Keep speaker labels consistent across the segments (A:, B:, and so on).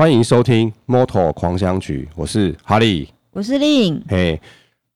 A: 欢迎收听《Moto 狂想曲》，我是哈利，
B: 我是令。
A: 嘿，hey,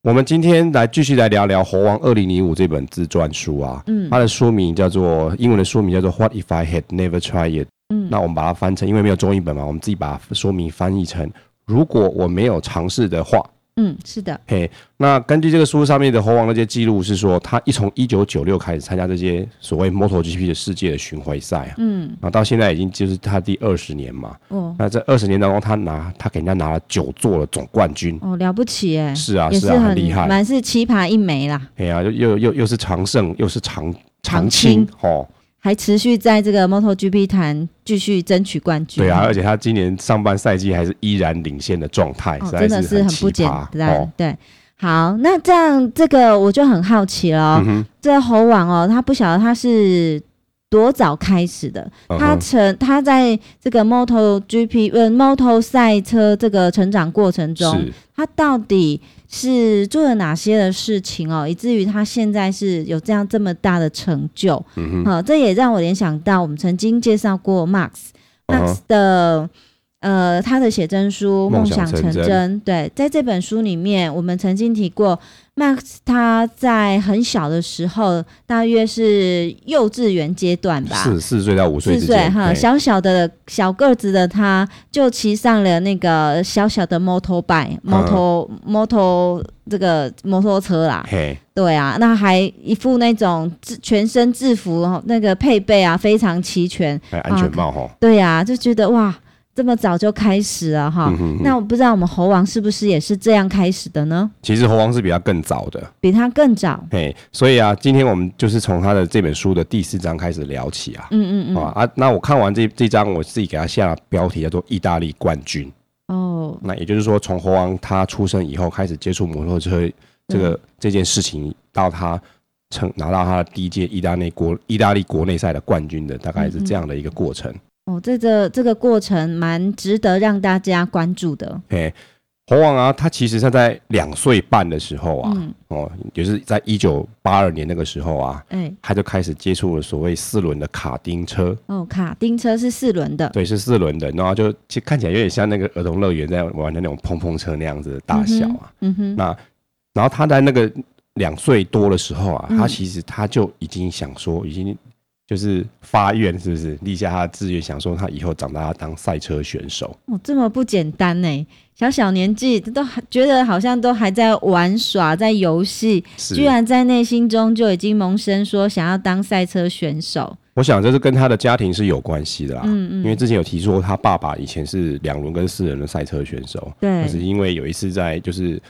A: 我们今天来继续来聊聊《猴王二零零五》这本自传书啊。嗯，它的书名叫做英文的书名叫做《What If I Had Never Tried It》。嗯，那我们把它翻成，因为没有中译本嘛，我们自己把说明翻译成“如果我没有尝试的话”。
B: 嗯，是的。
A: 嘿，那根据这个书上面的猴王那些记录是说，他一从一九九六开始参加这些所谓 MotoGP 的世界的巡回赛啊，嗯，然后到现在已经就是他第二十年嘛。哦，那这二十年当中，他拿他给人家拿了九座的总冠军。
B: 哦，了不起哎。
A: 是啊，是啊，很厉害，
B: 满是奇葩一枚啦。
A: 哎呀，又又又又是常胜，又是常常青，哦。
B: 还持续在这个 MotoGP 坛继续争取冠军。
A: 对啊，而且他今年上半赛季还是依然领先的状态，
B: 哦，真的是很不简单。哦，对，好，那这样这个我就很好奇了。这猴王哦，他不晓得他是多早开始的？他成他在这个 MotoGP 呃 Moto 赛车这个成长过程中，他到底？是做了哪些的事情哦，以至于他现在是有这样这么大的成就。嗯哼，好，这也让我联想到我们曾经介绍过 Max，Max、uh huh. 的。呃，他的写真书《梦想成真》对，在这本书里面，我们曾经提过，Max 他在很小的时候，大约是幼稚园阶段吧，
A: 四四岁到五岁，
B: 四岁哈，小小的小个子的他，就骑上了那个小小的 motorbike，motor motor 这个摩托车啦，嘿。对啊，那还一副那种制全身制服，那个配备啊非常齐全，
A: 还安全帽哈，
B: 对呀、啊，就觉得哇。这么早就开始了哈，那我不知道我们猴王是不是也是这样开始的呢？
A: 其实猴王是比他更早的，
B: 比他更早。
A: 嘿，所以啊，今天我们就是从他的这本书的第四章开始聊起啊。嗯嗯嗯。啊，那我看完这这章，我自己给他下了标题叫做“意大利冠军”。哦。那也就是说，从猴王他出生以后开始接触摩托车这个、嗯、这件事情，到他成拿到他的第一届意大利国意大利国内赛的冠军的，大概是这样的一个过程。
B: 哦，这个这个过程蛮值得让大家关注的。
A: 哎，猴王啊，他其实他在两岁半的时候啊，嗯、哦，就是在一九八二年那个时候啊，哎，他就开始接触了所谓四轮的卡丁车。
B: 哦，卡丁车是四轮的，
A: 对，是四轮的，然后就其实看起来有点像那个儿童乐园在玩的那种碰碰车那样子的大小啊。嗯哼，嗯哼，那然后他在那个两岁多的时候啊，嗯、他其实他就已经想说，已经。就是发愿，是不是立下他的志愿，想说他以后长大要当赛车选手？
B: 哦，这么不简单呢！小小年纪都还觉得好像都还在玩耍，在游戏，居然在内心中就已经萌生说想要当赛车选手。
A: 我想这是跟他的家庭是有关系的啦。嗯嗯，因为之前有提说他爸爸以前是两轮跟四轮的赛车选手，对，可是因为有一次在就是。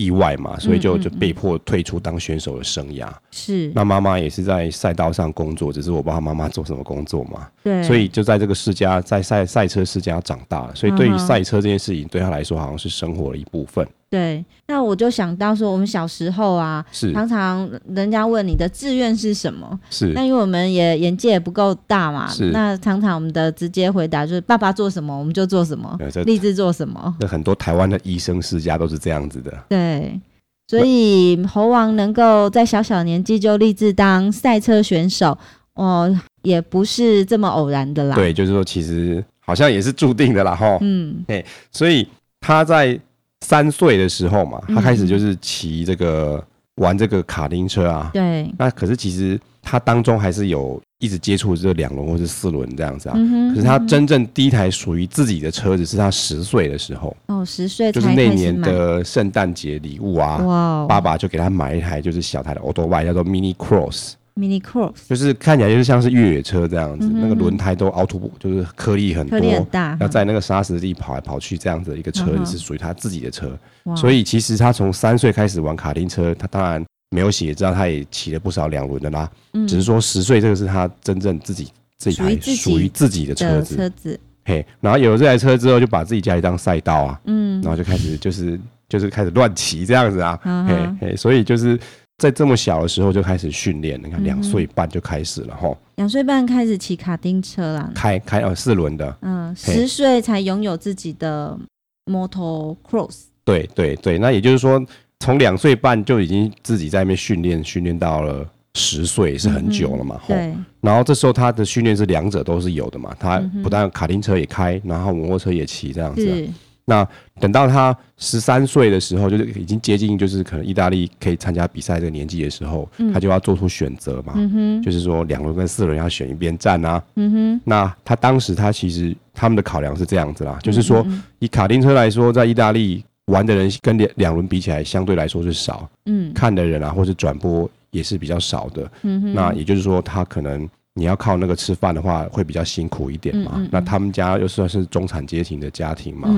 A: 意外嘛，所以就就被迫退出当选手的生涯。是、那妈妈也是在赛道上工作，只是我不知道妈妈做什么工作嘛。对，所以就在这个世家，在赛赛车世家长大了，所以对于赛车这件事情，对他来说好像是生活的一部分。
B: 对，那我就想到说，我们小时候啊，是常常人家问你的志愿是什么，是那因为我们也眼界也不够大嘛，是那常常我们的直接回答就是爸爸做什么我们就做什么，立志做什么。
A: 那很多台湾的医生世家都是这样子的。
B: 对，所以猴王能够在小小年纪就立志当赛车选手，哦，也不是这么偶然的啦。
A: 对，就是说其实好像也是注定的啦，哈。嗯，对，所以他在。三岁的时候嘛，他开始就是骑这个、嗯、玩这个卡丁车啊。对。那可是其实他当中还是有一直接触这两轮或是四轮这样子啊。嗯哼。可是他真正第一台属于自己的车子是他十岁的时候。
B: 哦，十岁。
A: 就是那年的圣诞节礼物啊。哇、哦。爸爸就给他买一台就是小台的 Auto Bike 叫做 Mini Cross。
B: Mini Cross
A: 就是看起来就是像是越野车这样子，嗯、哼那个轮胎都凹凸，就是颗粒很多，颗粒很大，要在那个沙石地跑来跑去这样子的一个车子是属于他自己的车，所以其实他从三岁开始玩卡丁车，他当然没有写，知道他也骑了不少两轮的啦，嗯、只是说十岁这个是他真正自己这台属于自己的车子，车子，嘿，然后有了这台车之后，就把自己家里当赛道啊，嗯，然后就开始就是就是开始乱骑这样子啊，嗯、嘿嘿，所以就是。在这么小的时候就开始训练，你看两岁半就开始了哈。
B: 两岁半开始骑卡丁车啦，
A: 开开呃四轮的。嗯，
B: 十岁才拥有自己的 Moto Cross。
A: 对对对，那也就是说，从两岁半就已经自己在那边训练，训练到了十岁是很久了嘛，
B: 嗯、对。
A: 然后这时候他的训练是两者都是有的嘛，他不但卡丁车也开，然后摩托车也骑这样子、啊。是。那等到他十三岁的时候，就是已经接近就是可能意大利可以参加比赛这个年纪的时候，嗯、他就要做出选择嘛。嗯哼。就是说两轮跟四轮要选一边站啊。嗯哼。那他当时他其实他们的考量是这样子啦，就是说以卡丁车来说，在意大利玩的人跟两两轮比起来，相对来说是少。嗯。看的人啊，或是转播。也是比较少的，嗯哼，那也就是说，他可能你要靠那个吃饭的话，会比较辛苦一点嘛。嗯嗯嗯，那他们家又算是中产阶级的家庭嘛，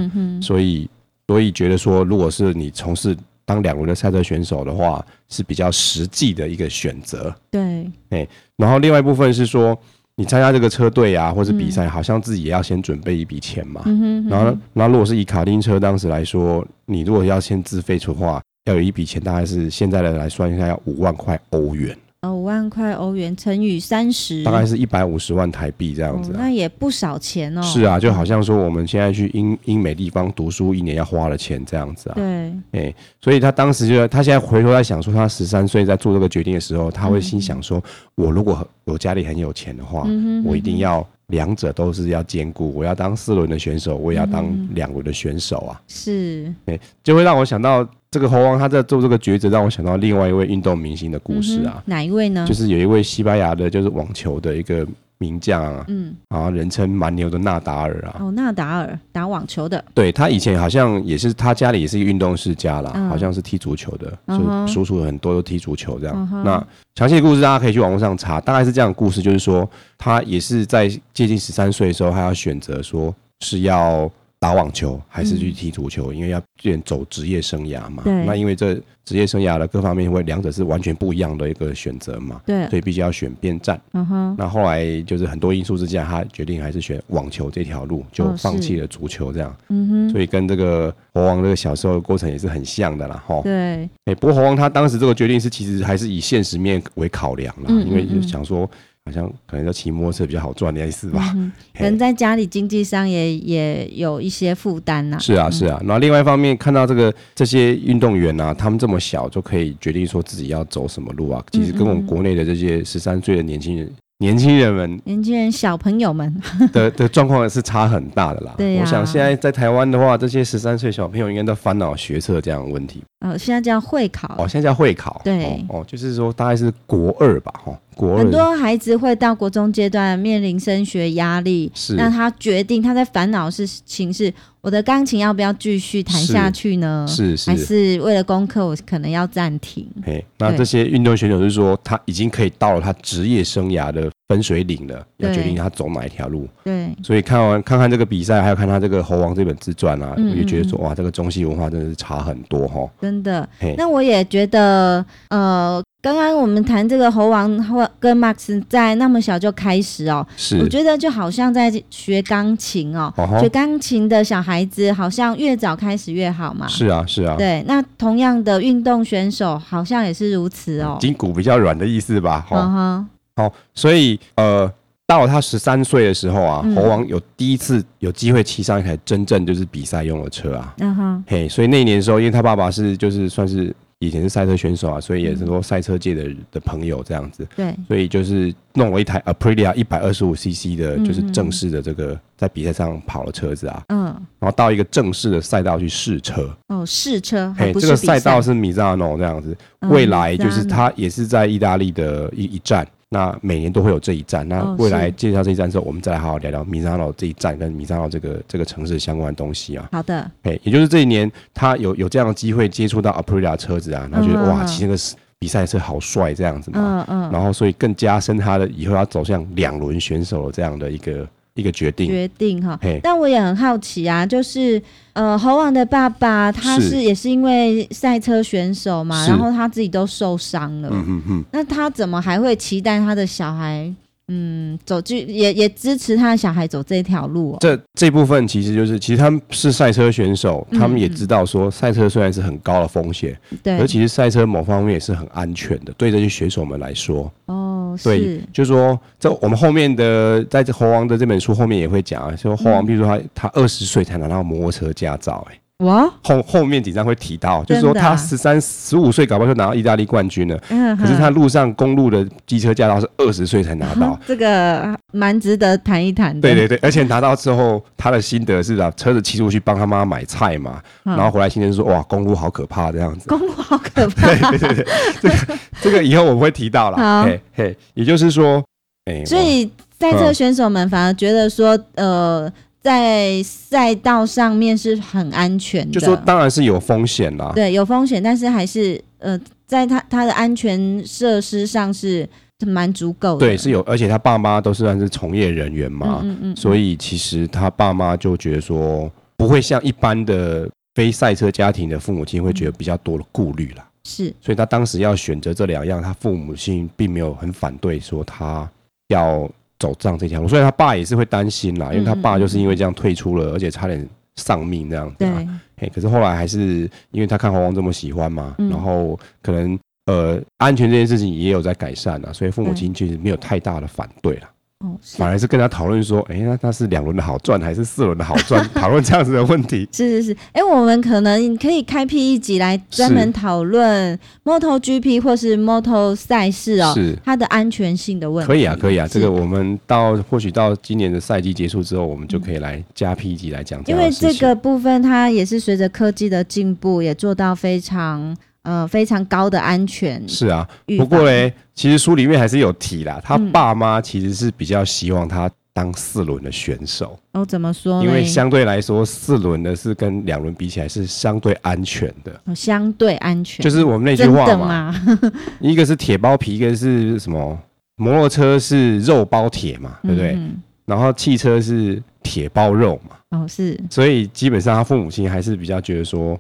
A: 所以所以觉得说，如果是你从事当两轮的赛车选手的话，是比较实际的一个选择。
B: 对，
A: 哎，然后另外一部分是说，你参加这个车队啊，或是比赛，好像自己也要先准备一笔钱嘛。嗯哼，然后，那如果是以卡丁车当时来说，你如果要先自费出的话。要有一笔钱，大概是现在的来算一下，要五万块欧元。
B: 哦，五万块欧元乘以三十，
A: 大概是一百五十万台币这样子，啊哦。那
B: 也不少钱哦。
A: 是啊，就好像说我们现在去英英美地方读书，一年要花的钱这样子啊。
B: 对。
A: 哎，欸，所以他当时就，他现在回头在想说，他十三岁在做这个决定的时候，他会心想说，嗯，我如果我家里很有钱的话，嗯哼嗯哼，我一定要。两者都是要兼顾，我要当四轮的选手，我也要当两轮的选手啊。嗯、是，哎，就会让我想到这个猴王他在做这个抉择，让我想到另外一位运动明星的故事啊。
B: 嗯、哪一位呢？
A: 就是有一位西班牙的，就是网球的一个。名将啊，嗯，啊，人称蛮牛的纳达尔啊，
B: 哦，纳达尔打网球的，
A: 对，他以前好像也是，他家里也是一个运动世家啦，嗯、好像是踢足球的，就叔叔很多都踢足球这样。嗯、那详细的故事大家可以去网络上查，大概是这样的故事，就是说他也是在接近十三岁的时候，他要选择说是要。打网球还是去踢足球？嗯、因为要变走职业生涯嘛。对那因为这职业生涯的各方面，会两者是完全不一样的一个选择嘛。对。所以必须要选边站。嗯哼。那后来就是很多因素之下，他决定还是选网球这条路，就放弃了足球这样。嗯哼、哦。所以跟这个猴王这个小时候的过程也是很像的啦。哈。对。哎、欸，不过猴王他当时这个决定是其实还是以现实面为考量啦，嗯嗯嗯因为就想说。好像可能要骑摩托车比较好赚的意思吧，
B: 嗯、可能在家里经济上也也有一些负担呐。
A: 是啊，是啊。然后另外一方面，看到这个这些运动员啊，他们这么小就可以决定说自己要走什么路啊，其实跟我们国内的这些十三岁的年轻人。年轻人们，
B: 年轻人小朋友们
A: 的的状况是差很大的啦。对、啊、我想现在在台湾的话，这些十三岁小朋友应该都烦恼学测这样的问题。
B: 哦，现在叫会考。
A: 哦，现在叫会考。
B: 对
A: 哦，哦，就是说大概是国二吧，哈，国二。
B: 很多孩子会到国中阶段面临升学压力，是那他决定他在烦恼事情是。我的钢琴要不要继续弹下去呢？是是，是还是为了功课，我可能要暂停。
A: 嘿，那这些运动选手就是说，他已经可以到了他职业生涯的分水岭了，要决定他走哪一条路。对，所以看完看看这个比赛，还有看他这个猴王这本自传啊，嗯嗯我就觉得说，哇，这个中西文化真的是差很多哈。
B: 真的。那我也觉得，呃。刚刚我们谈这个猴王或跟 Max 在那么小就开始哦，是，我觉得就好像在学钢琴哦，学钢琴的小孩子好像越早开始越好嘛。
A: 是啊，是啊。
B: 对，那同样的运动选手好像也是如此哦。
A: 筋骨比较软的意思吧？哈、哦。好、uh 哦，所以呃，到了他十三岁的时候啊，嗯、猴王有第一次有机会骑上一台真正就是比赛用的车啊。嗯哼、uh。嘿、所以那一年的时候，因为他爸爸是就是算是。以前是赛车选手啊，所以也是说赛车界的的朋友这样子。对，所以就是弄了一台 Aprilia 一百二十五 CC 的，就是正式的这个在比赛上跑的车子啊。嗯。然后到一个正式的赛道去试车。哦，试车。嘿，这个赛道是 Misano 这样子，未来就是他也是在意大利的一一站。那每年都会有这一站，那未来介绍这一站之后，我们再来好好聊聊米沙岛这一站跟米沙岛这个这个城市相关的东西啊。好的，哎，也就是这一年他有有这样的机会接触到 Aprilia 车子啊，然后觉得、嗯、哇，骑那个比赛车好帅这样子嘛，嗯嗯，然后所以更加深他的以后要走向两轮选手的这样的一个。一个决定，决定哈。但我也很好奇啊，就是呃，猴王的爸爸他是也是因为赛车选手嘛，然后他自己都受伤了，嗯嗯嗯，那他怎么还会期待他的小孩？嗯，走就也也支持他的小孩走这条路，哦。这这部分其实就是，其实他们是赛车选手，他们也知道说赛车虽然是很高的风险，对，而其实赛车某方面也是很安全的，对这些选手们来说。哦，对，是就是说，这我们后面的在这猴王的这本书后面也会讲啊，说猴王，比如说他他二十岁才拿到摩托车驾照，欸，哎。
B: 哇，
A: 后后面几张会提到，就是说他十三、十五岁，搞不好就拿到意大利冠军了。嗯，可是他路上公路的机车驾照是二十岁才拿到，
B: 这个蛮值得谈一谈的。
A: 对对对，而且拿到之后，他的心得是啊，车子骑出去帮他妈买菜嘛，然后回来心情说，哇，公路好可怕这样子。
B: 公路好可怕。
A: 对对对，这个这个以后我们会提到了。嘿嘿，也就是说，哎，
B: 所以赛车选手们反而觉得说，呃。在赛道上面是很安全的，
A: 就说当然是有风险啦。
B: 对，有风险，但是还是呃，在他他的安全设施上是蛮足够的。
A: 对，是有，而且他爸妈都是算是从业人员嘛，嗯嗯，嗯，所以其实他爸妈就觉得说不会像一般的非赛车家庭的父母亲会觉得比较多的顾虑啦。
B: 是，
A: 所以他当时要选择这两样，他父母亲并没有很反对，说他要。走上这条路，所以他爸也是会担心啦，因为他爸就是因为这样退出了，而且差点丧命这样子。对，嘿，可是后来还是因为他看黄黄这么喜欢嘛，然后可能呃安全这件事情也有在改善啊，所以父母亲其实没有太大的反对了。哦，反而是跟他讨论说，哎、欸，那他是两轮的好赚还是四轮的好赚？讨论这样子的问题。
B: 是 是是，哎、欸，我们可能可以开辟一集来专门讨论 MotoGP 或是 Moto 赛事哦，是它的安全性的问题。
A: 可以啊，可以啊，这个我们到或许到今年的赛季结束之后，我们就可以来加辟一集来讲。
B: 因为这个部分它也是随着科技的进步，也做到非常。呃，非常高的安全
A: 是啊，不过嘞，其实书里面还是有提啦，他爸妈其实是比较希望他当四轮的选手。
B: 哦，怎么说？
A: 因为相对来说，四轮的是跟两轮比起来是相对安全的。
B: 哦，相对安全，
A: 就是我们那句话嘛，一个是铁包皮，一个是什么？摩托车是肉包铁嘛，对不对？嗯。然后汽车是铁包肉嘛。
B: 哦，是。
A: 所以基本上他父母亲还是比较觉得说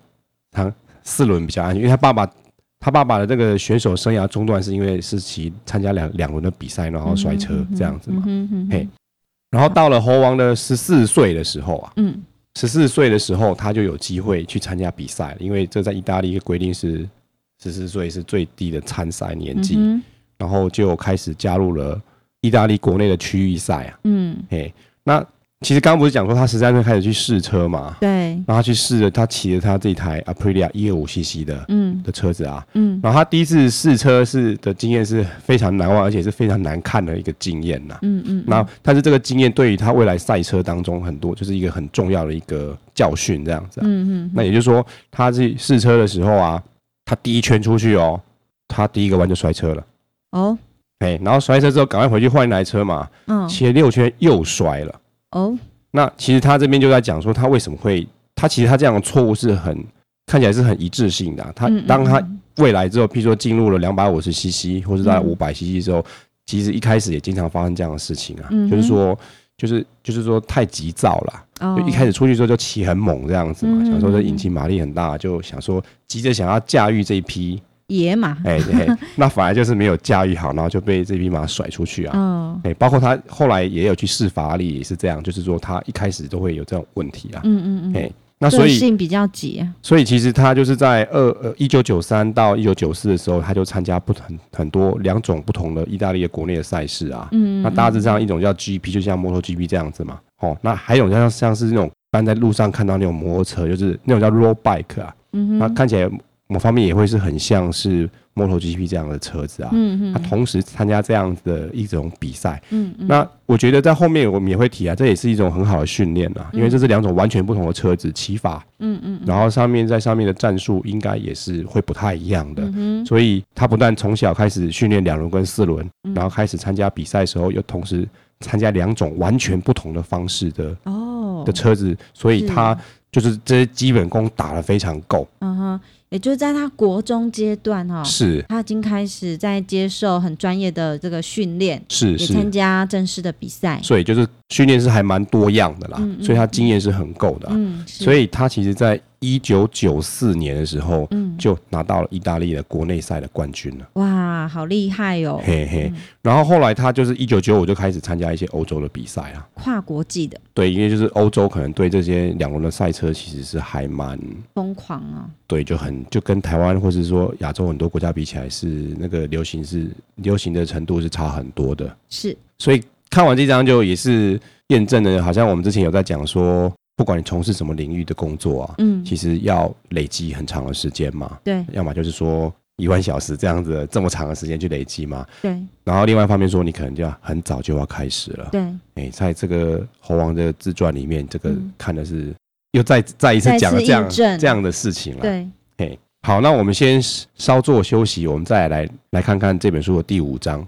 A: 他。四轮比较安全，因为他爸爸，他爸爸的这个选手生涯中断是因为是骑参加两两轮的比赛，然后摔车这样子嘛。嗯嗯嘿，然后到了猴王的十四岁的时候啊，嗯，十四岁的时候他就有机会去参加比赛，因为这在意大利规定是十四岁是最低的参赛年纪，然后就开始加入了意大利国内的区域赛啊。嗯，嘿，那。其实刚刚不是讲说他十三岁开始去试车嘛？对。然后他去试了，他骑了他这台 Aprilia 一二五 CC 的，嗯，的车子啊，嗯。然后他第一次试车是的经验是非常难忘，而且是非常难看的一个经验呐。嗯嗯。然后，但是这个经验对于他未来赛车当中很多就是一个很重要的一个教训，这样子。嗯嗯。那也就是说，他去试车的时候啊，他第一圈出去哦，他第一个弯就摔车了。哦。哎，然后摔车之后赶快回去换一台车嘛。嗯。骑了六圈又摔了。哦，oh? 那其实他这边就在讲说，他为什么会，他其实他这样的错误是很看起来是很一致性的啊。他当他未来之后，譬如说进入了两百五十 CC 或者在五百 CC 之后，其实一开始也经常发生这样的事情啊，就是说，就是就是说太急躁了，就一开始出去之后就骑很猛这样子嘛，想说这引擎马力很大，就想说急着想要驾驭这一匹。
B: 野马，
A: 哎，对，那反而就是没有驾驭好，然后就被这匹马甩出去啊。嗯，哎，包括他后来也有去试法拉利，也是这样，就是说他一开始都会有这种问题啊。嗯嗯嗯。哎，那所以
B: 性比较急。
A: 所以其实他就是在二呃一九九三到一九九四的时候，他就参加不很很多两种不同的意大利的国内的赛事啊。嗯。那大致上一种叫 GP，就像摩托 GP 这样子嘛。哦，那还有像像是那种般在路上看到那种摩托车，就是那种叫 road bike 啊。嗯哼。那看起来某方面也会是很像是。MotoGP 这样的车子啊，嗯嗯，他同时参加这样子的一种比赛，嗯嗯，那我觉得在后面我们也会提啊，这也是一种很好的训练啊，因为这是两种完全不同的车子骑法，嗯嗯，然后上面在上面的战术应该也是会不太一样的，嗯所以他不但从小开始训练两轮跟四轮，然后开始参加比赛的时候又同时参加两种完全不同的方式的哦。的车子，所以他就是这些基本功打得非常够，嗯哼。
B: 也就是在他国中阶段哈，
A: 是，
B: 他已经开始在接受很专业的这个训练，
A: 是，是，
B: 也参加正式的比赛，
A: 所以就是训练是还蛮多样的啦，嗯嗯，所以他经验是很够的，嗯，所以他其实，在。一九九四年的时候，嗯，就拿到了意大利的国内赛的冠军了。
B: 哇，好厉害哦！
A: 嘿嘿。然后后来他就是一九九五就开始参加一些欧洲的比赛啊，
B: 跨国际的。
A: 对，因为就是欧洲可能对这些两轮的赛车其实是还蛮
B: 疯狂啊。
A: 对，就很就跟台湾或是说亚洲很多国家比起来，是那个流行是流行的程度是差很多的。
B: 是。
A: 所以看完这张就也是验证了，好像我们之前有在讲说。不管你从事什么领域的工作啊，嗯，其实要累积很长的时间嘛，
B: 对，
A: 要么就是说一万小时这样子这么长的时间去累积嘛，
B: 对。
A: 然后另外一方面说，你可能就要很早就要开始了，
B: 对。
A: 哎，在这个猴王的自传里面，这个看的是又再再一次讲了这样这样的事情了，
B: 对。
A: 哎，好，那我们先稍作休息，我们再来来看看这本书的第五章。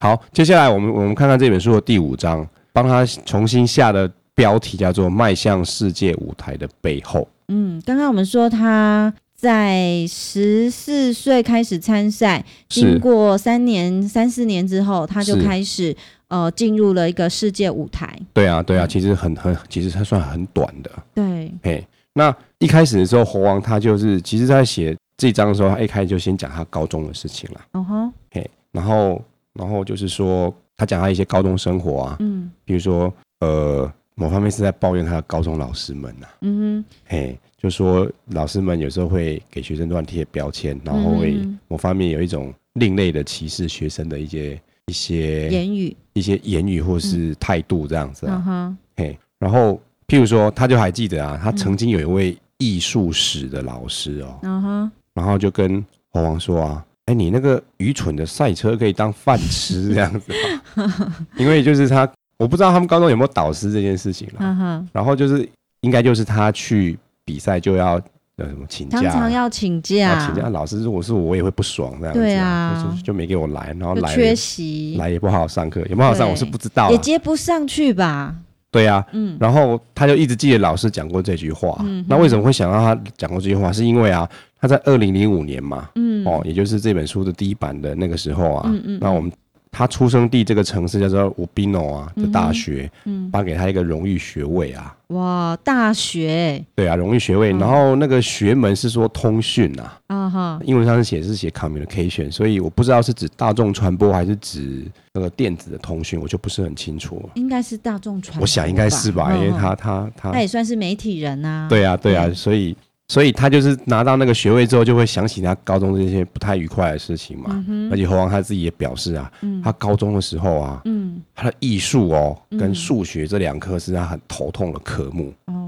A: 好，接下来我们我们看看这本书的第五章，帮他重新下的标题叫做《迈向世界舞台的背后》。
B: 嗯，刚刚我们说他在十四岁开始参赛，经过三年三四年之后，他就开始呃进入了一个世界舞台。
A: 对啊，对啊，其实很很，其实他算很短的。
B: 对，
A: 嘿，那一开始的时候，猴王他就是，其实在写这章的时候，他一开始就先讲他高中的事情了。哦吼，嘿，然后。然后就是说，他讲他一些高中生活啊，嗯，比如说，呃，某方面是在抱怨他的高中老师们呐、啊，嗯哼，嘿，就说老师们有时候会给学生乱贴标签，然后会某方面有一种另类的歧视学生的一些一些
B: 言语，
A: 一些言语或是态度这样子啊，嗯、嘿，然后譬如说，他就还记得啊，他曾经有一位艺术史的老师哦，嗯哼，然后就跟猴王说啊。哎，你那个愚蠢的赛车可以当饭吃这样子？因为就是他，我不知道他们高中有没有导师这件事情了。然后就是应该就是他去比赛就要呃什么请假，
B: 常常要请假。
A: 请假，老师如果是我，我也会不爽这样子。
B: 对啊，
A: 就就没给我来，然后来
B: 缺席，
A: 来也不好好上课，也不好好上，我是不知道，
B: 也接不上去吧。
A: 对啊，嗯。然后他就一直记得老师讲过这句话。那为什么会想到他讲过这句话？是因为啊。他在二零零五年嘛，嗯，哦，也就是这本书的第一版的那个时候啊，嗯嗯，那我们他出生地这个城市叫做乌比诺啊的大学，嗯，颁给他一个荣誉学位啊，
B: 哇，大学，
A: 对啊，荣誉学位，然后那个学门是说通讯啊，啊哈，英文上是写是写 communication，所以我不知道是指大众传播还是指那个电子的通讯，我就不是很清楚，
B: 应该是大众传播，
A: 我想应该是吧，因为他他他
B: 他也算是媒体人呐，
A: 对啊对啊，所以。所以他就是拿到那个学位之后，就会想起他高中这些不太愉快的事情嘛。嗯、而且猴王他自己也表示啊，嗯、他高中的时候啊，嗯、他的艺术哦跟数学这两科是他很头痛的科目。哦，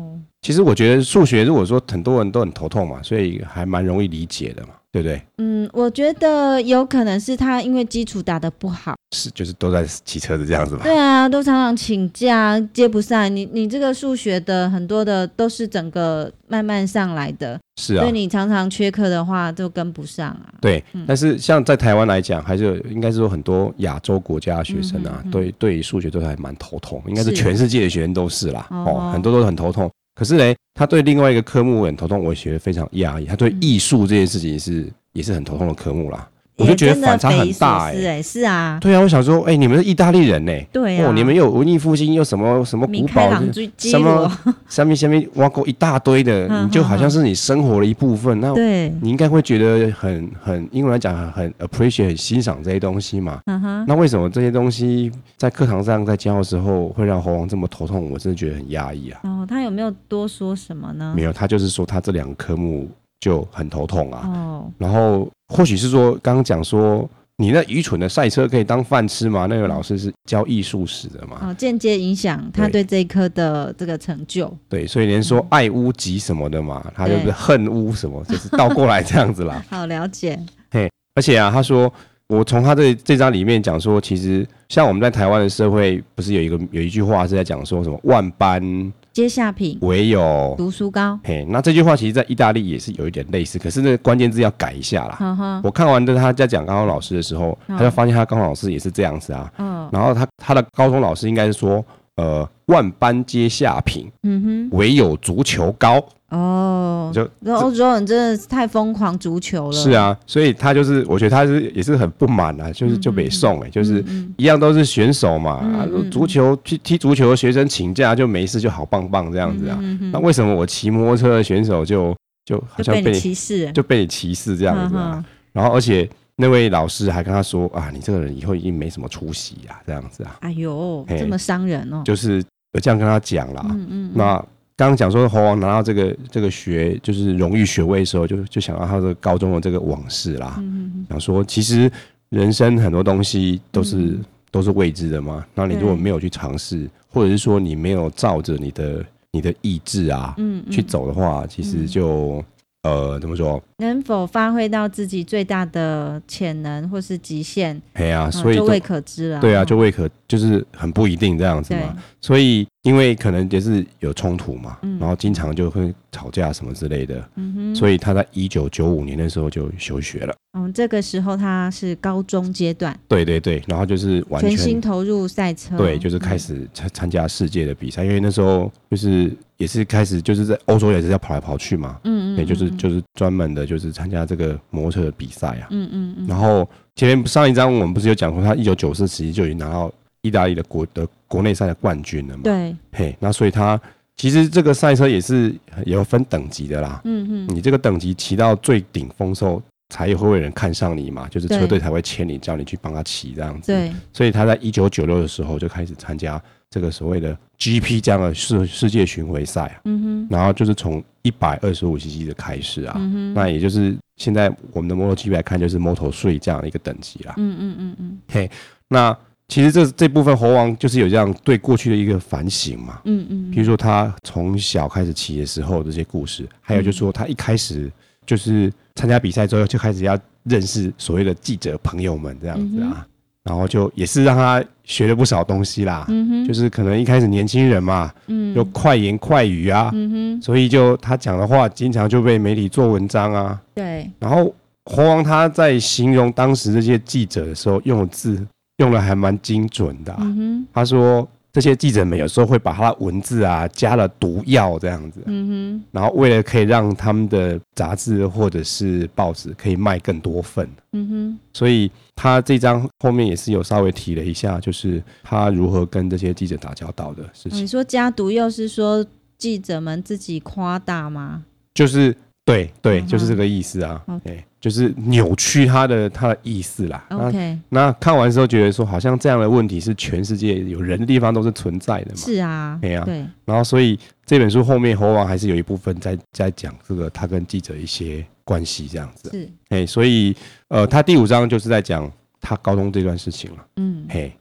A: 其实我觉得数学如果说很多人都很头痛嘛，所以还蛮容易理解的嘛。对不对？
B: 嗯，我觉得有可能是他因为基础打得不好，
A: 是就是都在骑车的这样子吧？
B: 对啊，都常常请假接不上。你你这个数学的很多的都是整个慢慢上来的，
A: 是啊。
B: 所以你常常缺课的话就跟不上啊。
A: 对，嗯、但是像在台湾来讲，还是应该是说很多亚洲国家的学生啊，嗯、哼哼对对数学都还蛮头痛，应该是全世界的学生都是啦。是哦，很多都很头痛。可是呢，他对另外一个科目很头痛，我也觉得非常压抑。他对艺术这件事情是也是很头痛的科目啦。我就觉得反差很大哎、欸，
B: 是啊，
A: 对啊，我想说，哎、欸，你们是意大利人呢、欸，
B: 对啊，
A: 哦，你们又文艺复兴又什么什么古堡，什么下面下面挖过一大堆的，你就好像是你生活的一部分。那对，你应该会觉得很很，英文来讲很 appreciate 很欣赏这些东西嘛。嗯哼，那为什么这些东西在课堂上在教的时候会让猴王这么头痛？我真的觉得很压抑啊。
B: 哦，他有没有多说什么呢？
A: 没有，他就是说他这两个科目就很头痛啊。哦，然后或许是说刚刚讲说。你那愚蠢的赛车可以当饭吃吗？那个老师是教艺术史的嘛？
B: 哦，间接影响他对这一科的这个成就。
A: 对，所以连说爱屋及什么的嘛，嗯、他就是恨屋什么，就是倒过来这样子啦。
B: 好了解。
A: 嘿，而且啊，他说我从他这这张里面讲说，其实像我们在台湾的社会，不是有一个有一句话是在讲说什么万般。
B: 阶下品，
A: 唯有
B: 读书高。
A: 嘿，那这句话其实，在意大利也是有一点类似，可是那个关键字要改一下啦。我看完的他在讲高中老师的时候，他就发现他高中老师也是这样子啊。嗯，然后他他的高中老师应该是说，呃，万般皆下品，嗯哼，唯有足球高。哦，就
B: 欧洲人真的是太疯狂足球了。
A: 是啊，所以他就是，我觉得他是也是很不满啊，就是就北宋哎，就是一样都是选手嘛，啊，足球去踢足球的学生请假就没事，就好棒棒这样子啊。那为什么我骑摩托车的选手就就好像被
B: 歧视，
A: 就被你歧视这样子啊？然后而且那位老师还跟他说啊，你这个人以后已经没什么出息啊，这样子啊。
B: 哎呦，这么伤人哦。
A: 就是这样跟他讲啦。嗯嗯，那。刚刚讲说猴王拿到这个这个学就是荣誉学位的时候，就就想到他的高中的这个往事啦。嗯、想说其实人生很多东西都是、嗯、都是未知的嘛。那你如果没有去尝试，或者是说你没有照着你的你的意志啊，嗯嗯、去走的话，其实就。呃，怎么说？
B: 能否发挥到自己最大的潜能或是极限？
A: 哎呀、啊，所以就
B: 未可知了。
A: 对啊，就未可，就是很不一定这样子嘛。所以，因为可能也是有冲突嘛，嗯、然后经常就会吵架什么之类的。嗯哼。所以他在一九九五年的时候就休学了。
B: 嗯，这个时候他是高中阶段。
A: 对对对，然后就是完全
B: 全心投入赛车。
A: 对，就是开始参参加世界的比赛，嗯、因为那时候就是也是开始就是在欧洲也是要跑来跑去嘛。嗯，嗯嗯。也就是就是专门的就是参加这个摩托车的比赛啊。嗯嗯嗯。然后前面上一章我们不是有讲过，他一九九四时期就已经拿到意大利的国的国内赛的冠军了嘛？对。嘿，那所以他其实这个赛车也是也有分等级的啦。嗯嗯。你这个等级骑到最顶峰时候。才有会有人看上你嘛，就是车队才会签你，叫你去帮他骑这样子。对，所以他在一九九六的时候就开始参加这个所谓的 GP 这样的世世界巡回赛。嗯哼。然后就是从一百二十五 cc 的开始啊，嗯哼。那也就是现在我们的 MotoGP 来看，就是 Moto3 这样的一个等级啦。嗯嗯嗯嗯。嘿，那其实这这部分猴王就是有这样对过去的一个反省嘛。嗯嗯。比如说他从小开始骑的时候这些故事，还有就是说他一开始。就是参加比赛之后就开始要认识所谓的记者朋友们这样子啊，然后就也是让他学了不少东西啦。嗯，就是可能一开始年轻人嘛，嗯，就快言快语啊，嗯，所以就他讲的话经常就被媒体做文章啊。对。然后猴王他在形容当时这些记者的时候用的字用的还蛮精准的、啊。嗯哼，他说。这些记者们有时候会把他的文字啊加了毒药这样子，嗯哼，然后为了可以让他们的杂志或者是报纸可以卖更多份，嗯哼，所以他这张后面也是有稍微提了一下，就是他如何跟这些记者打交道的事情。你说加毒药是说记者们自己夸大吗？就是。对对，就是这个意思啊。OK，就是扭曲他的他的意思啦。OK，那看完之后觉得说，好像这样的问题是全世界有人的地方都是存在的嘛。是啊，对啊。对。然后，所以这本书后面猴王还是有一部分在在讲这个他跟记者一些关系这样子。是。哎，所以呃，他第五章就是在讲他高中这段事情了。嗯。嘿。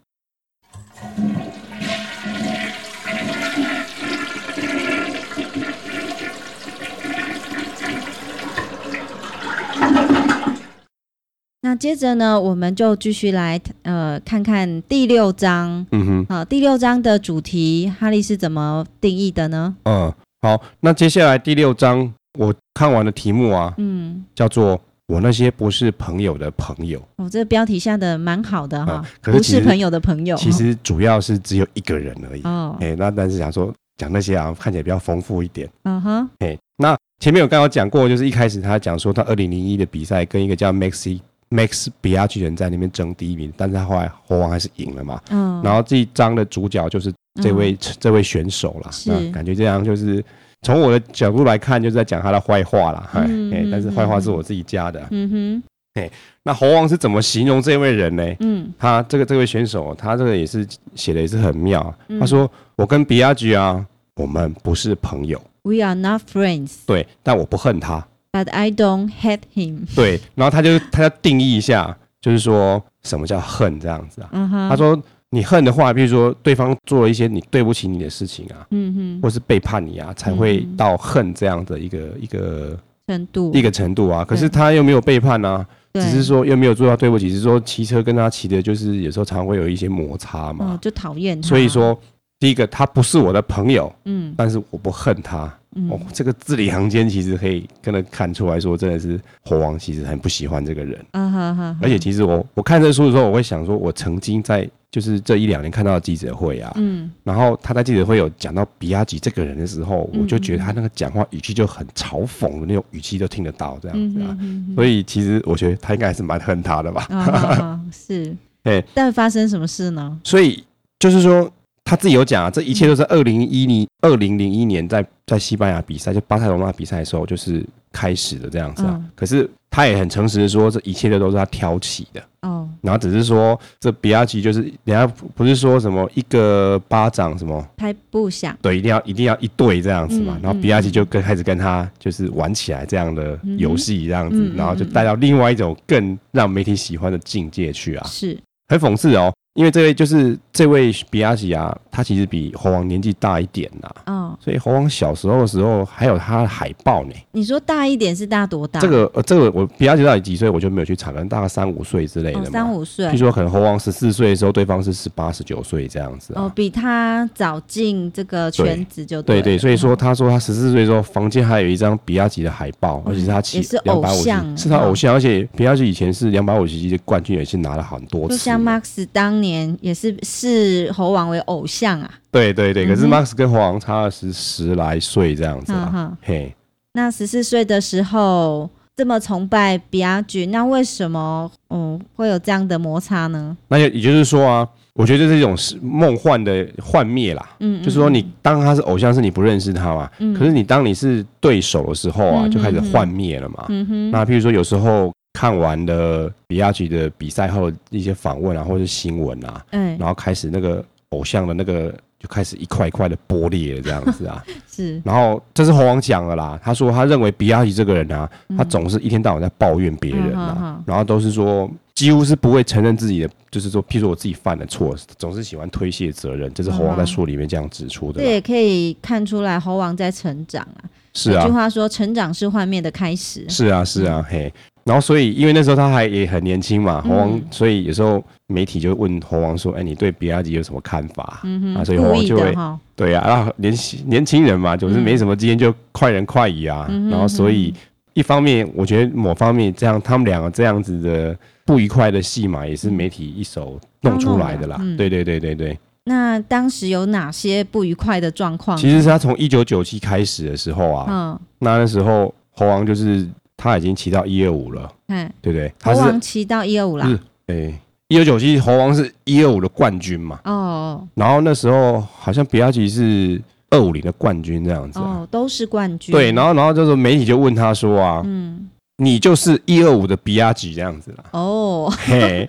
B: 那接着呢，我们就继续来呃看看第六章。嗯哼，好，第六章的主题，哈利是怎么定义的呢？
A: 嗯，好，那接下来第六章我看完的题目啊，嗯，叫做“我那些不是朋友的朋友”。
B: 哦，这个标题下的蛮好的哈，嗯、不是朋友的朋友。
A: 其实主要是只有一个人而已。哦，哎，那但是想说讲那些啊，看起来比较丰富一点。嗯哼，哎，那前面有刚刚讲过，就是一开始他讲说他二零零一的比赛跟一个叫 Maxi。Max Biaggi 人在那边争第一名，但是他后来猴王还是赢了嘛。嗯。然后这一章的主角就是这位、嗯、这位选手了。是。那感觉这样就是从我的角度来看，就是在讲他的坏话了。嗯。哎，但是坏话是我自己加的。嗯哼。哎，那猴王是怎么形容这位人呢？嗯。他这个这位选手，他这个也是写的也是很妙。嗯、他说：“我跟 Biaggi 啊，我们不是朋友。
B: We are not friends。
A: 对，但我不恨他。”
B: But I don't hate him。
A: 对，然后他就他要定义一下，就是说什么叫恨这样子啊？嗯哼。他说你恨的话，比如说对方做了一些你对不起你的事情啊，嗯哼，或是背叛你啊，才会到恨这样的一个一个程度，一个程度啊。可是他又没有背叛啊，只是说又没有做到对不起，只是说骑车跟他骑的，就是有时候常会有一些摩擦嘛，
B: 就讨厌他。
A: 所以说，第一个他不是我的朋友，嗯，但是我不恨他。哦，这个字里行间其实可以跟他看出来说，真的是猴王其实很不喜欢这个人。啊哈哈。而且其实我我看这书的时候，我会想说，我曾经在就是这一两年看到的记者会啊，嗯，然后他在记者会有讲到比亚吉这个人的时候，我就觉得他那个讲话语气就很嘲讽的那种语气都听得到这样子啊。所以其实我觉得他应该还是蛮恨他的吧。
B: 是。哎，但发生什么事呢？
A: 所以就是说。他自己有讲啊，这一切都是二零一零二零零一年在在西班牙比赛，就巴塞罗那比赛的时候就是开始的这样子啊。嗯、可是他也很诚实的说，这一切的都是他挑起的。哦，然后只是说这比亚吉就是人家不是说什么一个巴掌什么
B: 拍不响，
A: 对，一定要一定要一对这样子嘛。嗯、然后比亚吉就跟开始跟他就是玩起来这样的游戏这样子，嗯、然后就带到另外一种更让媒体喜欢的境界去啊。
B: 是，
A: 很讽刺哦。因为这位就是这位比亚吉啊，他其实比猴王年纪大一点呐。哦。所以猴王小时候的时候还有他的海报呢。
B: 你说大一点是大多大？
A: 这个呃，这个我比亚吉到底几岁，我就没有去查，可能大概三五岁之类的嘛。
B: 三五岁。
A: 据说可能猴王十四岁的时候，对方是十八十九岁这样子。
B: 哦，比他早进这个圈子就
A: 对对。所以说他说他十四岁的时候，房间还有一张比亚吉的海报，而且是他起两百五十，是他偶像，而且比亚吉以前是两百五十级的冠军，也是拿了很多次。
B: 就像 Max 当年也是。视猴王为偶像啊？
A: 对对对，可是 Max 跟猴王差了十十来岁这样子啊。嗯、嘿，
B: 那十四岁的时候这么崇拜比亚举，那为什么嗯会有这样的摩擦呢？
A: 那也也就是说啊，我觉得这是一种是梦幻的幻灭啦。嗯，就是说你当他是偶像，是你不认识他嘛。嗯。可是你当你是对手的时候啊，就开始幻灭了嘛。嗯哼。那譬如说有时候。看完了比亚吉的比赛后一些访问啊，或者是新闻啊，嗯，然后开始那个偶像的那个就开始一块一块的剥裂这样子啊，
B: 是。
A: 然后这是猴王讲的啦，他说他认为比亚吉这个人啊，他总是一天到晚在抱怨别人啊，然后都是说几乎是不会承认自己的，就是说，譬如说我自己犯了错，总是喜欢推卸责任，这是猴王在书里面这样指出的。
B: 这也可以看出来猴王在成长啊。
A: 是啊，
B: 有句话说，成长是幻灭的开始。
A: 是啊，是啊，嘿。然后，所以因为那时候他还也很年轻嘛，猴王，所以有时候媒体就问猴王说：“哎，你对比亚迪有什么看法？”嗯哼，啊，所以猴王就会，对呀，然后年轻年轻人嘛，就是没什么经验，就快人快语啊。然后，所以一方面，我觉得某方面这样，他们两个这样子的不愉快的戏嘛，也是媒体一手弄出来的啦。对对对对对。
B: 那当时有哪些不愉快的状况？
A: 其实是他从一九九七开始的时候啊，嗯，那那时候猴王就是。他已经骑到一二五了，嗯，对不对？猴
B: 王骑到一二五了，是，
A: 哎，一九九七猴王是一二五的冠军嘛？哦，然后那时候好像比亚吉是二五零的冠军这样子，
B: 哦，都是冠军。
A: 对，然后然后就是媒体就问他说啊，嗯，你就是一二五的比亚吉这样子了？哦，嘿，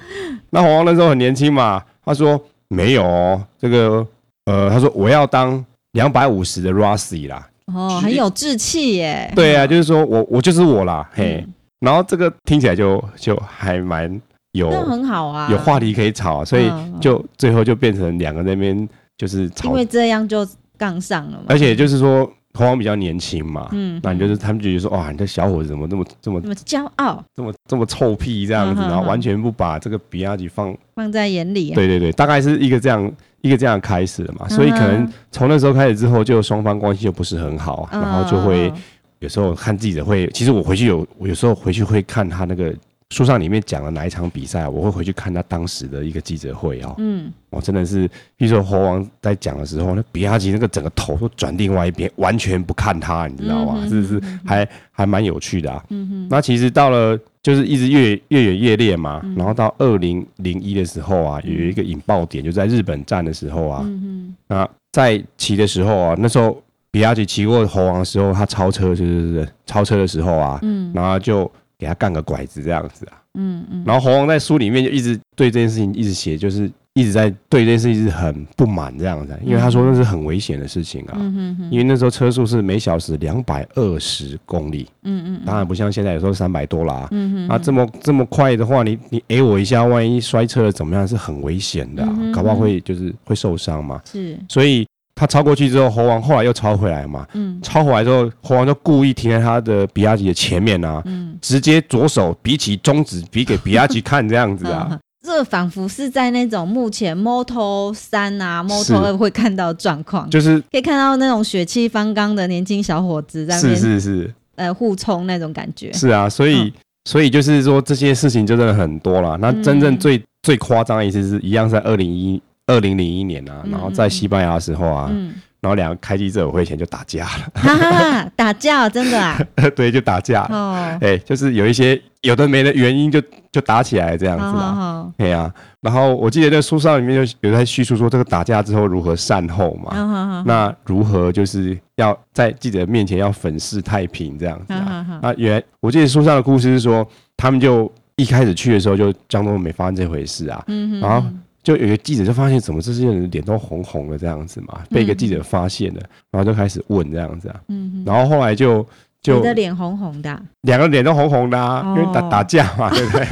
A: 那猴王那时候很年轻嘛，他说没有哦，这个呃，他说我要当两百五十的 Rossi 啦。
B: 哦，很有志气耶！
A: 对啊，就是说我我就是我啦，嘿。然后这个听起来就就还蛮有，
B: 那很好啊，
A: 有话题可以吵，所以就最后就变成两个那边就是吵，
B: 因为这样就杠上了嘛。
A: 而且就是说猴王比较年轻嘛，嗯，那你就是他们就觉得说哇，你这小伙子怎么这么这么
B: 这么骄傲，
A: 这么这么臭屁这样子，然后完全不把这个比亚迪放
B: 放在眼里。
A: 对对对，大概是一个这样。一个这样开始的嘛，所以可能从那时候开始之后，就双方关系就不是很好，然后就会有时候看记者会。其实我回去有，我有时候回去会看他那个书上里面讲了哪一场比赛，我会回去看他当时的一个记者会哦。嗯，我真的是，比如说猴王在讲的时候，那比亚吉那个整个头都转另外一边，完全不看他，你知道吗？是不是还还蛮有趣的啊。嗯哼，那其实到了。就是一直越越演越烈嘛，嗯、然后到二零零一的时候啊，有一个引爆点，就在日本站的时候啊，嗯、哼那在骑的时候啊，那时候比亚吉骑过猴王的时候，他超车就是超车的时候啊，嗯、然后就给他干个拐子这样子啊，嗯嗯，然后猴王在书里面就一直对这件事情一直写，就是。一直在对这件事情是很不满这样子，因为他说那是很危险的事情啊。嗯哼哼。因为那时候车速是每小时两百二十公里。嗯嗯。当然不像现在有时候三百多啦。嗯哼。啊，这么这么快的话，你你 A 我一下，万一摔车了怎么样？是很危险的，搞不好会就是会受伤嘛。是。所以他超过去之后，猴王后来又超回来嘛。嗯。超回来之后，猴王就故意停在他的比亚吉的前面啊。嗯。直接左手比起中指，比给比亚吉看这样子啊。
B: 这仿佛是在那种目前 Moto 三啊、Moto 二会看到状况，
A: 就是
B: 可以看到那种血气方刚的年轻小伙子在是是是呃互冲那种感觉。
A: 是啊，所以、嗯、所以就是说这些事情就真的很多了。那真正最、嗯、最夸张的一次是一样在二零一二零零一年啊，然后在西班牙的时候啊。嗯然后两个开记者会前就打架了，
B: 哈哈，打架真的啊？
A: 对，就打架哦，哎、欸，就是有一些有的没的原因就就打起来这样子啦，对呀、啊。然后我记得在书上里面就有在叙述说这个打架之后如何善后嘛，那如何就是要在记者面前要粉饰太平这样子啊？好好好，啊，原来我记得书上的故事是说他们就一开始去的时候就装作没发生这回事啊，然后。就有一个记者就发现，怎么这些人脸都红红的这样子嘛？被一个记者发现了，然后就开始问这样子啊。嗯，然后后来就就你
B: 的脸红红的，
A: 两个脸都红红的啊，因为打打架嘛，对不对？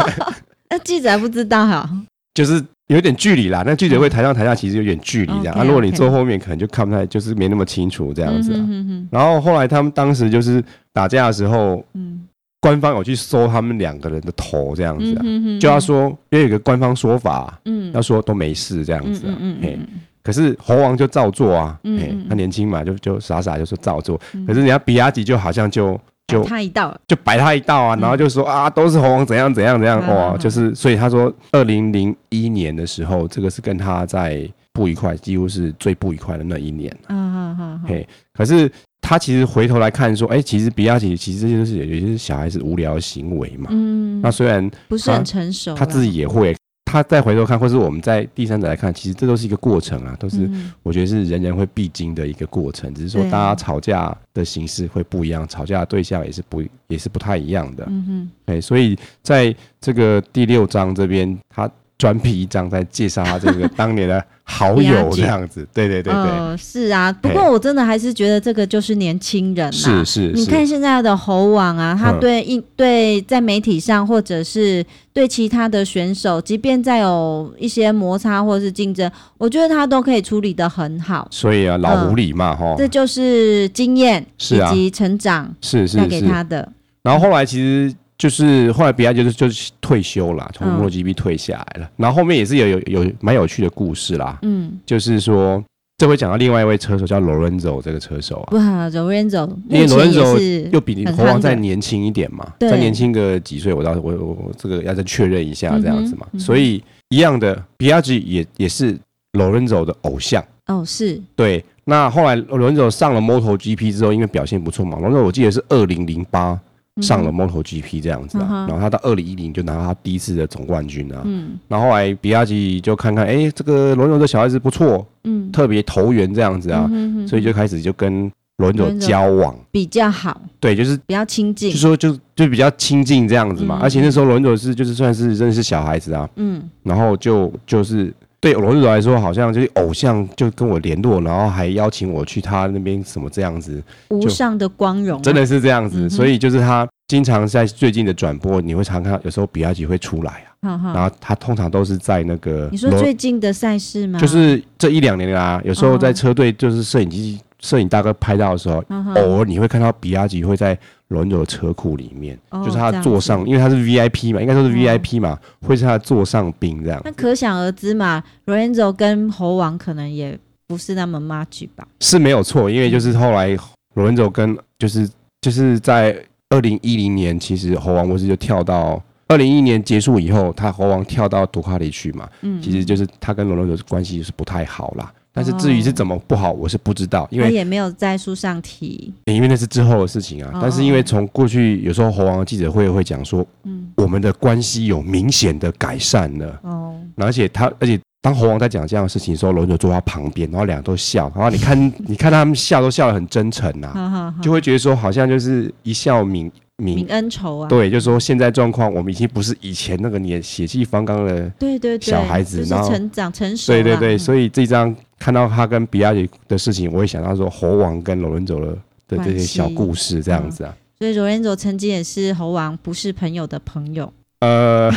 B: 那记者还不知道哈，
A: 就是有点距离啦。那记者会台上台下其实有点距离这样啊。如果你坐后面，可能就看不太，就是没那么清楚这样子啊。然后后来他们当时就是打架的时候，嗯。官方有去搜他们两个人的头，这样子啊，就要说，因为有一个官方说法，嗯，要说都没事这样子啊，嘿，可是猴王就照做啊，嗯，他年轻嘛，就就傻傻就说照做，可是人家比亚吉就好像就就
B: 他一道，
A: 就摆他一道啊，然后就说啊，都是猴王怎样怎样怎样哇，就是所以他说，二零零一年的时候，这个是跟他在不愉快，几乎是最不愉快的那一年，嗯嗯嘿，可是。他其实回头来看说，哎、欸，其实比亚迪其实这些都是有些小孩子无聊的行为嘛。嗯。那虽然
B: 不是很成熟，
A: 他自己也会。他再回头看，或是我们在第三者来看，其实这都是一个过程啊，都是我觉得是人人会必经的一个过程。只是说大家吵架的形式会不一样，吵架的对象也是不也是不太一样的。嗯哼。哎，所以在这个第六章这边，他。专辟一章在介绍他这个当年的好友 这样子，对对对对，
B: 呃，是啊。不过我真的还是觉得这个就是年轻人
A: 是是。
B: 你看现在的猴王啊，他对应对在媒体上或者是对其他的选手，即便再有一些摩擦或者是竞争，我觉得他都可以处理的很好。
A: 所以啊，老狐狸嘛，哈，
B: 这就是经验以及成长是是带给他的。
A: 然后后来其实。就是后来比亚就是就是退休了，从摩托 GP 退下来了。然后后面也是有有有蛮有趣的故事啦。嗯，就是说这回讲到另外一位车手叫 Lorenzo 这个车手啊。
B: 哇，Lorenzo，
A: 因为 Lorenzo 又比你猴王再年轻一点嘛，再年轻个几岁，我到我我这个要再确认一下这样子嘛。所以一样的，比亚吉也也是 Lorenzo 的偶像。
B: 哦，是。
A: 对，那后来 Lorenzo 上了 MotoGP 之后，因为表现不错嘛，Lorenzo 我记得是二零零八。上了 MotoGP 这样子啊，嗯、然后他到二零一零就拿到他第一次的总冠军啊，嗯，然后后来比亚迪就看看，哎、欸，这个罗伦佐这小孩子不错，嗯，特别投缘这样子啊，嗯、哼哼。所以就开始就跟罗伦佐交往。
B: 比较好，
A: 对，就是
B: 比较亲近，
A: 就说就就比较亲近这样子嘛，嗯、而且那时候罗伦佐是就是算是真的是小孩子啊，嗯，然后就就是。对罗志柔来说，好像就是偶像，就跟我联络，然后还邀请我去他那边什么这样子，
B: 无上的光荣，
A: 真的是这样子。嗯、所以就是他经常在最近的转播，你会常看到有时候比亚吉会出来啊，好好然后他通常都是在那个
B: 你说最近的赛事吗？
A: 就是这一两年啦，有时候在车队就是摄影机。摄影大哥拍到的时候，偶尔你会看到比亚吉会在罗伦佐的车库里面，就是他的座上，因为他是 VIP 嘛，应该说是 VIP 嘛，会是他的座上宾这样。那
B: 可想而知嘛，罗伦佐跟猴王可能也不是那么 match 吧？
A: 是没有错，因为就是后来罗伦佐跟就是就是在二零一零年，其实猴王不是就跳到二零一一年结束以后，他猴王跳到杜卡里去嘛，嗯，其实就是他跟罗伦佐关系就是不太好啦。但是至于是怎么不好，我是不知道，因为他
B: 也没有在书上提，
A: 因为那是之后的事情啊。但是因为从过去有时候猴王的记者会会讲说，嗯，我们的关系有明显的改善了。哦，而且他，而且当猴王在讲这样的事情的时候，罗伦佐坐他旁边，然后两个都笑，然后你看，你看他们笑都笑得很真诚呐，就会觉得说好像就是一笑泯。
B: 泯恩仇啊！
A: 对，就是说现在状况，我们已经不是以前那个年血气方刚的对对小孩子，然后
B: 成长成熟。
A: 对对对，所以这张看到他跟比亚迪的事情，我会想到说猴王跟罗伦佐的的这些小故事这样子啊。
B: 所以罗伦佐曾经也是猴王不是朋友的朋友，
A: 呃，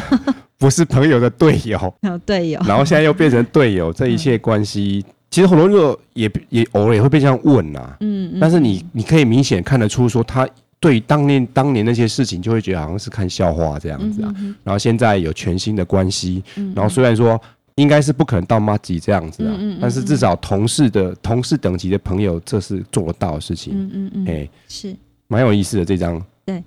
A: 不是朋友的队友，
B: 队友，
A: 然后现在又变成队友，这一切关系，其实罗伦佐也也偶尔也会被这样问呐，嗯，但是你你可以明显看得出说他。对当年当年那些事情，就会觉得好像是看笑话这样子啊。然后现在有全新的关系，然后虽然说应该是不可能到妈吉这样子啊，但是至少同事的同事等级的朋友，这是做得到的事情。嗯嗯嗯，哎，是蛮有意思的这张。对。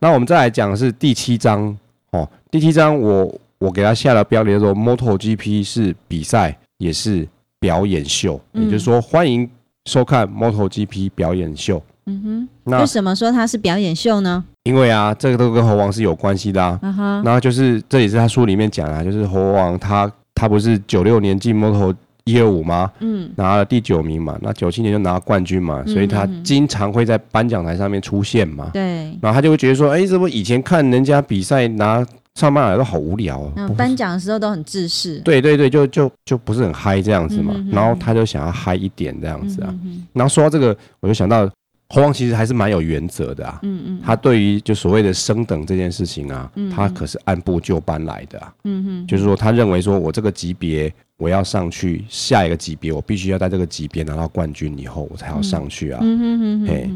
A: 那我们再来讲的是第七章哦，第七章我我给他下了标题叫做 “MotoGP 是比赛也是表演秀”，嗯、也就是说欢迎收看 MotoGP 表演秀。
B: 嗯哼，那为什么说它是表演秀呢？
A: 因为啊，这个都跟猴王是有关系的啊。然后、uh huh. 就是这也是他书里面讲啊，就是猴王他他不是九六年进 Moto 一二五吗？嗯，拿了第九名嘛，那九七年就拿了冠军嘛，所以他经常会在颁奖台上面出现嘛。对、嗯，然后他就会觉得说，哎，怎么以前看人家比赛拿上颁来都好无聊啊？
B: 嗯，颁奖的时候都很自私。
A: 对对对，就就就不是很嗨这样子嘛。嗯、哼哼然后他就想要嗨一点这样子啊。然后说到这个，我就想到。猴王其实还是蛮有原则的啊，嗯嗯，他对于就所谓的升等这件事情啊，嗯嗯。他可是按部就班来的啊，嗯哼，就是说他认为说我这个级别我要上去下一个级别，我必须要在这个级别拿到冠军以后我才要上去啊，嗯哼哼哼，嘿，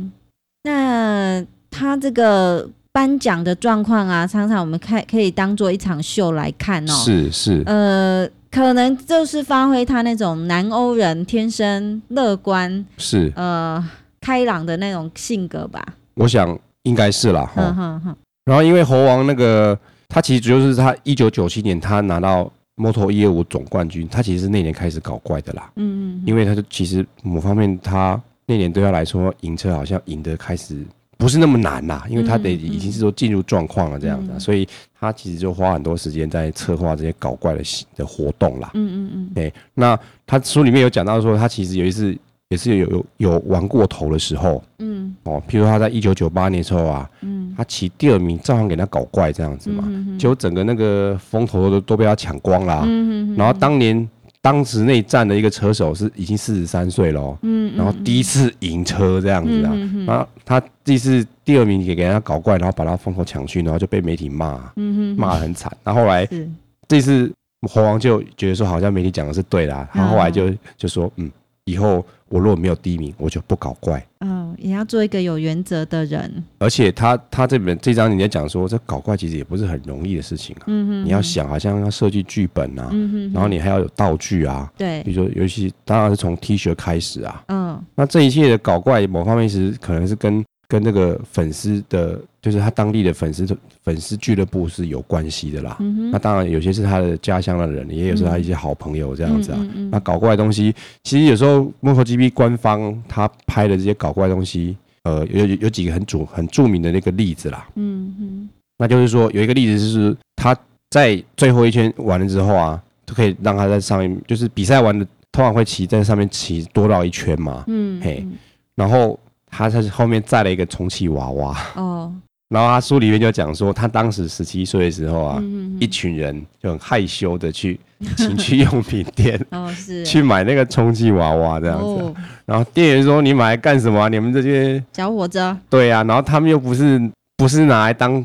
B: 那他这个颁奖的状况啊，常常我们看可以当做一场秀来看哦，
A: 是是，
B: 呃，可能就是发挥他那种南欧人天生乐观，
A: 是，
B: 呃。开朗的那种性格吧，
A: 我想应该是啦。然后因为猴王那个，他其实主要是他一九九七年他拿到 Moto 一二五总冠军，他其实是那年开始搞怪的啦。嗯嗯。因为他就其实某方面他那年对他来说赢车好像赢得开始不是那么难啦，因为他得已经是说进入状况了这样子，所以他其实就花很多时间在策划这些搞怪的的活动啦。嗯嗯嗯。对，那他书里面有讲到说，他其实有一次。也是有有有玩过头的时候，嗯，哦，譬如他在一九九八年的时候啊，嗯，他骑第二名，照样给他搞怪这样子嘛，结果整个那个风头都都被他抢光了，嗯，然后当年当时那站的一个车手是已经四十三岁了，嗯，然后第一次赢车这样子啊，然后他这次第二名也给人家搞怪，然后把他风头抢去，然后就被媒体骂，嗯哼，骂得很惨，然后后来这次猴王就觉得说好像媒体讲的是对的，然后后来就就说嗯。以后我如果没有第一名，我就不搞怪。
B: 嗯，也要做一个有原则的人。
A: 而且他他这本这张你在讲说，这搞怪其实也不是很容易的事情啊。嗯哼，你要想，好像要设计剧本啊，嗯哼，然后你还要有道具啊。对，比如说，尤其当然是从 T 恤开始啊。嗯，那这一切的搞怪，某方面其实可能是跟。跟那个粉丝的，就是他当地的粉丝粉丝俱乐部是有关系的啦。嗯、那当然有些是他的家乡的人，也有是他一些好朋友这样子啊。嗯嗯嗯、那搞怪的东西，其实有时候 MotoGP 官方他拍的这些搞怪的东西，呃，有有几个很著很著名的那个例子啦。嗯哼那就是说有一个例子就是他在最后一圈完了之后啊，就可以让他在上面，就是比赛完了通常会骑在上面骑多绕一圈嘛。嗯，嘿，然后。他他是后面载了一个充气娃娃。哦，然后他书里面就讲说，他当时十七岁的时候啊，嗯、哼一群人就很害羞的去情趣用品店 哦，是。去买那个充气娃娃这样子，哦、然后店员说，你买来干什么、啊？你们这些
B: 小伙子，
A: 对呀、啊，然后他们又不是不是拿来当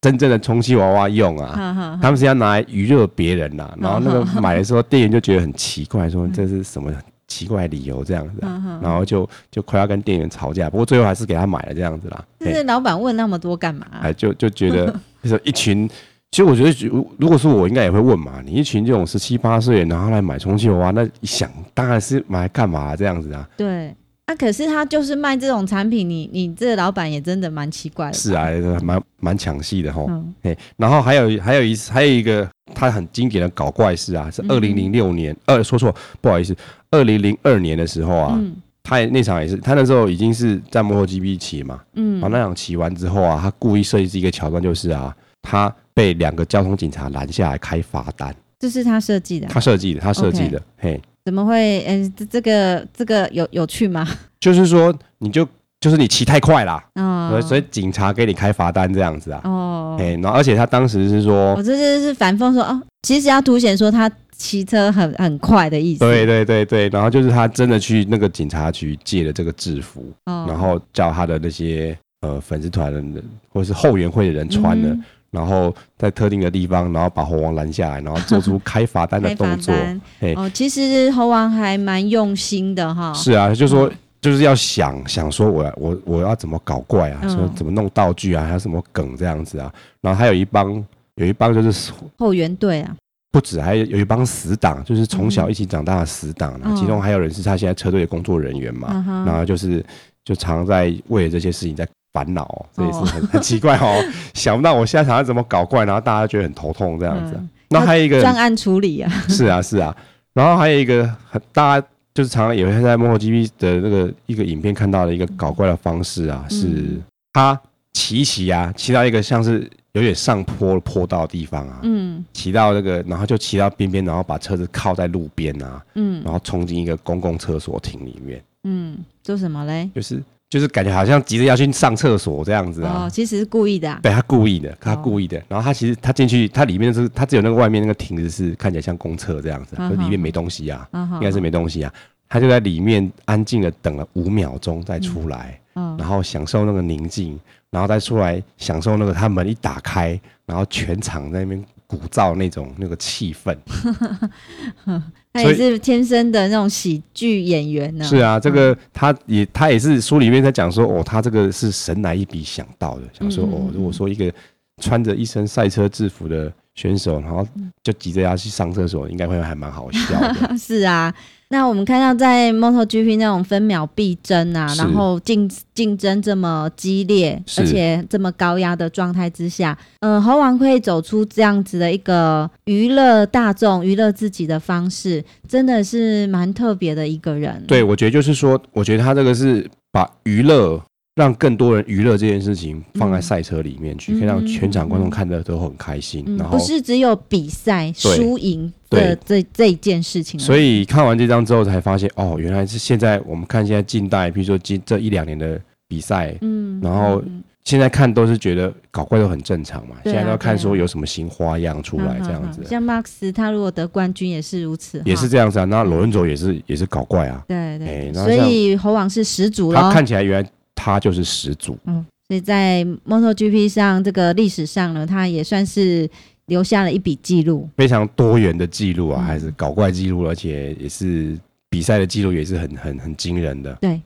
A: 真正的充气娃娃用啊，他们是要拿来娱乐别人呐、啊，然后那个 买的时候，店员就觉得很奇怪，说这是什么？奇怪理由这样子，然后就就快要跟店员吵架，不过最后还是给他买了这样子啦。
B: 就是老板问那么多干嘛？
A: 哎，就就觉得 就是一群，其实我觉得如如果是我，应该也会问嘛。你一群这种十七八岁，然后来买充气娃娃，那一想当然是买来干嘛这样子啊？
B: 对，那可是他就是卖这种产品，你你这个老板也真的蛮奇怪的。
A: 是啊，蛮蛮抢戏的吼。哎，然后还有还有一次还有一个他很经典的搞怪事啊，是二零零六年，呃，说错，不好意思。二零零二年的时候啊，嗯、他也那场也是，他那时候已经是在 MotoGP 骑嘛，嗯，然后那场骑完之后啊，他故意设计一个桥段，就是啊，他被两个交通警察拦下来开罚单，
B: 这是他设计的，
A: 他设计的，他设计的嘿，
B: 怎么会？嗯、这，这个这个有有趣吗？
A: 就是说，你就就是你骑太快啦，哦，所以警察给你开罚单这样子啊，哦，哎，然后而且他当时是说，
B: 我这就是反讽说，哦，其实要凸显说他。骑车很很快的意思。
A: 对对对对，然后就是他真的去那个警察局借了这个制服，哦、然后叫他的那些呃粉丝团的人或者是后援会的人穿的，嗯、然后在特定的地方，然后把猴王拦下来，然后做出开罚单的动作。嘿
B: 哦，其实猴王还蛮用心的哈。
A: 是啊，就是说就是要想想说我我我要怎么搞怪啊，嗯、说怎么弄道具啊，还有什么梗这样子啊，然后还有一帮有一帮就是
B: 后援队啊。
A: 不止，还有有一帮死党，就是从小一起长大的死党，嗯、其中还有人是他现在车队的工作人员嘛，嗯、然后就是就常在为了这些事情在烦恼，这也是很 很奇怪哦。想不到我现在想要怎么搞怪，然后大家觉得很头痛这样子。那还有一个
B: 专案处理啊，
A: 是啊是啊。然后还有一个很大家就是常常也会在 MotoGP 的那个一个影片看到的一个搞怪的方式啊，是他骑骑啊，骑到一个像是。有点上坡坡道的地方啊，嗯，骑到那个，然后就骑到边边，然后把车子靠在路边啊，嗯，然后冲进一个公共厕所亭里面，
B: 嗯，做什么嘞？
A: 就是就是感觉好像急着要去上厕所这样子啊，
B: 哦，其实是故意的，啊，
A: 对他故意的，他故意的，然后他其实他进去，他里面是，他只有那个外面那个亭子是看起来像公厕这样子，可里面没东西啊，应该是没东西啊，他就在里面安静的等了五秒钟再出来，然后享受那个宁静。然后再出来享受那个，他门一打开，然后全场在那边鼓噪那种那个气氛。
B: 他也是天生的那种喜剧演员呢。
A: 是啊，这个他也他也是书里面在讲说，哦，他这个是神来一笔想到的，想说哦，如果说一个穿着一身赛车制服的选手，然后就急着要去上厕所，应该会还蛮好笑的。
B: 是啊。那我们看到在 MotoGP 那种分秒必争啊，然后竞竞争这么激烈，而且这么高压的状态之下，呃，猴王可以走出这样子的一个娱乐大众、娱乐自己的方式，真的是蛮特别的一个人。
A: 对，我觉得就是说，我觉得他这个是把娱乐。让更多人娱乐这件事情放在赛车里面去，嗯、可以让全场观众看的都很开心。嗯、然后
B: 不是只有比赛输赢的这这一件事情。
A: 所以看完这张之后才发现，哦，原来是现在我们看现在近代，比如说近这一两年的比赛，嗯，然后现在看都是觉得搞怪都很正常嘛。嗯、现在都要看说有什么新花样出来这样子。
B: 像 Max 他如果得冠军也是如此，
A: 也是这样子啊。那罗恩佐也是也是搞怪啊。
B: 对对，所以猴王是始祖了。
A: 他看起来原来。他就是始祖，
B: 嗯，所以在 MotoGP 上这个历史上呢，他也算是留下了一笔记录，
A: 非常多元的记录啊，还是搞怪记录，而且也是比赛的记录，也是很很很惊人的。
B: 对，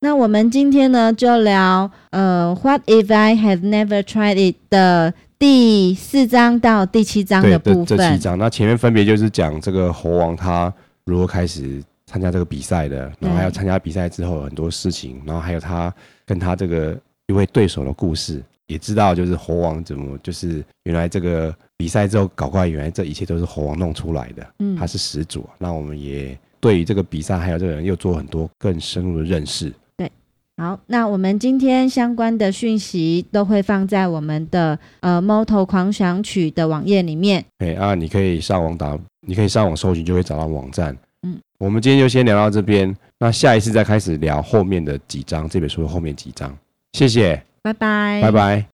B: 那我们今天呢就聊呃，What if I have never tried it 的第四章到第七章的部分。
A: 这七章，那前面分别就是讲这个猴王他如何开始参加这个比赛的，然后还有参加比赛之后很多事情，然后还有他。跟他这个一位对手的故事，也知道就是猴王怎么就是原来这个比赛之后搞怪，原来这一切都是猴王弄出来的。嗯，他是始祖。那我们也对于这个比赛还有这个人又做很多更深入的认识。
B: 对，好，那我们今天相关的讯息都会放在我们的呃 Moto 狂想曲的网页里面。
A: 哎啊，你可以上网打，你可以上网搜寻，就会找到网站。我们今天就先聊到这边那下一次再开始聊后面的几章这本书后面几章。谢谢。
B: 拜拜。
A: 拜拜。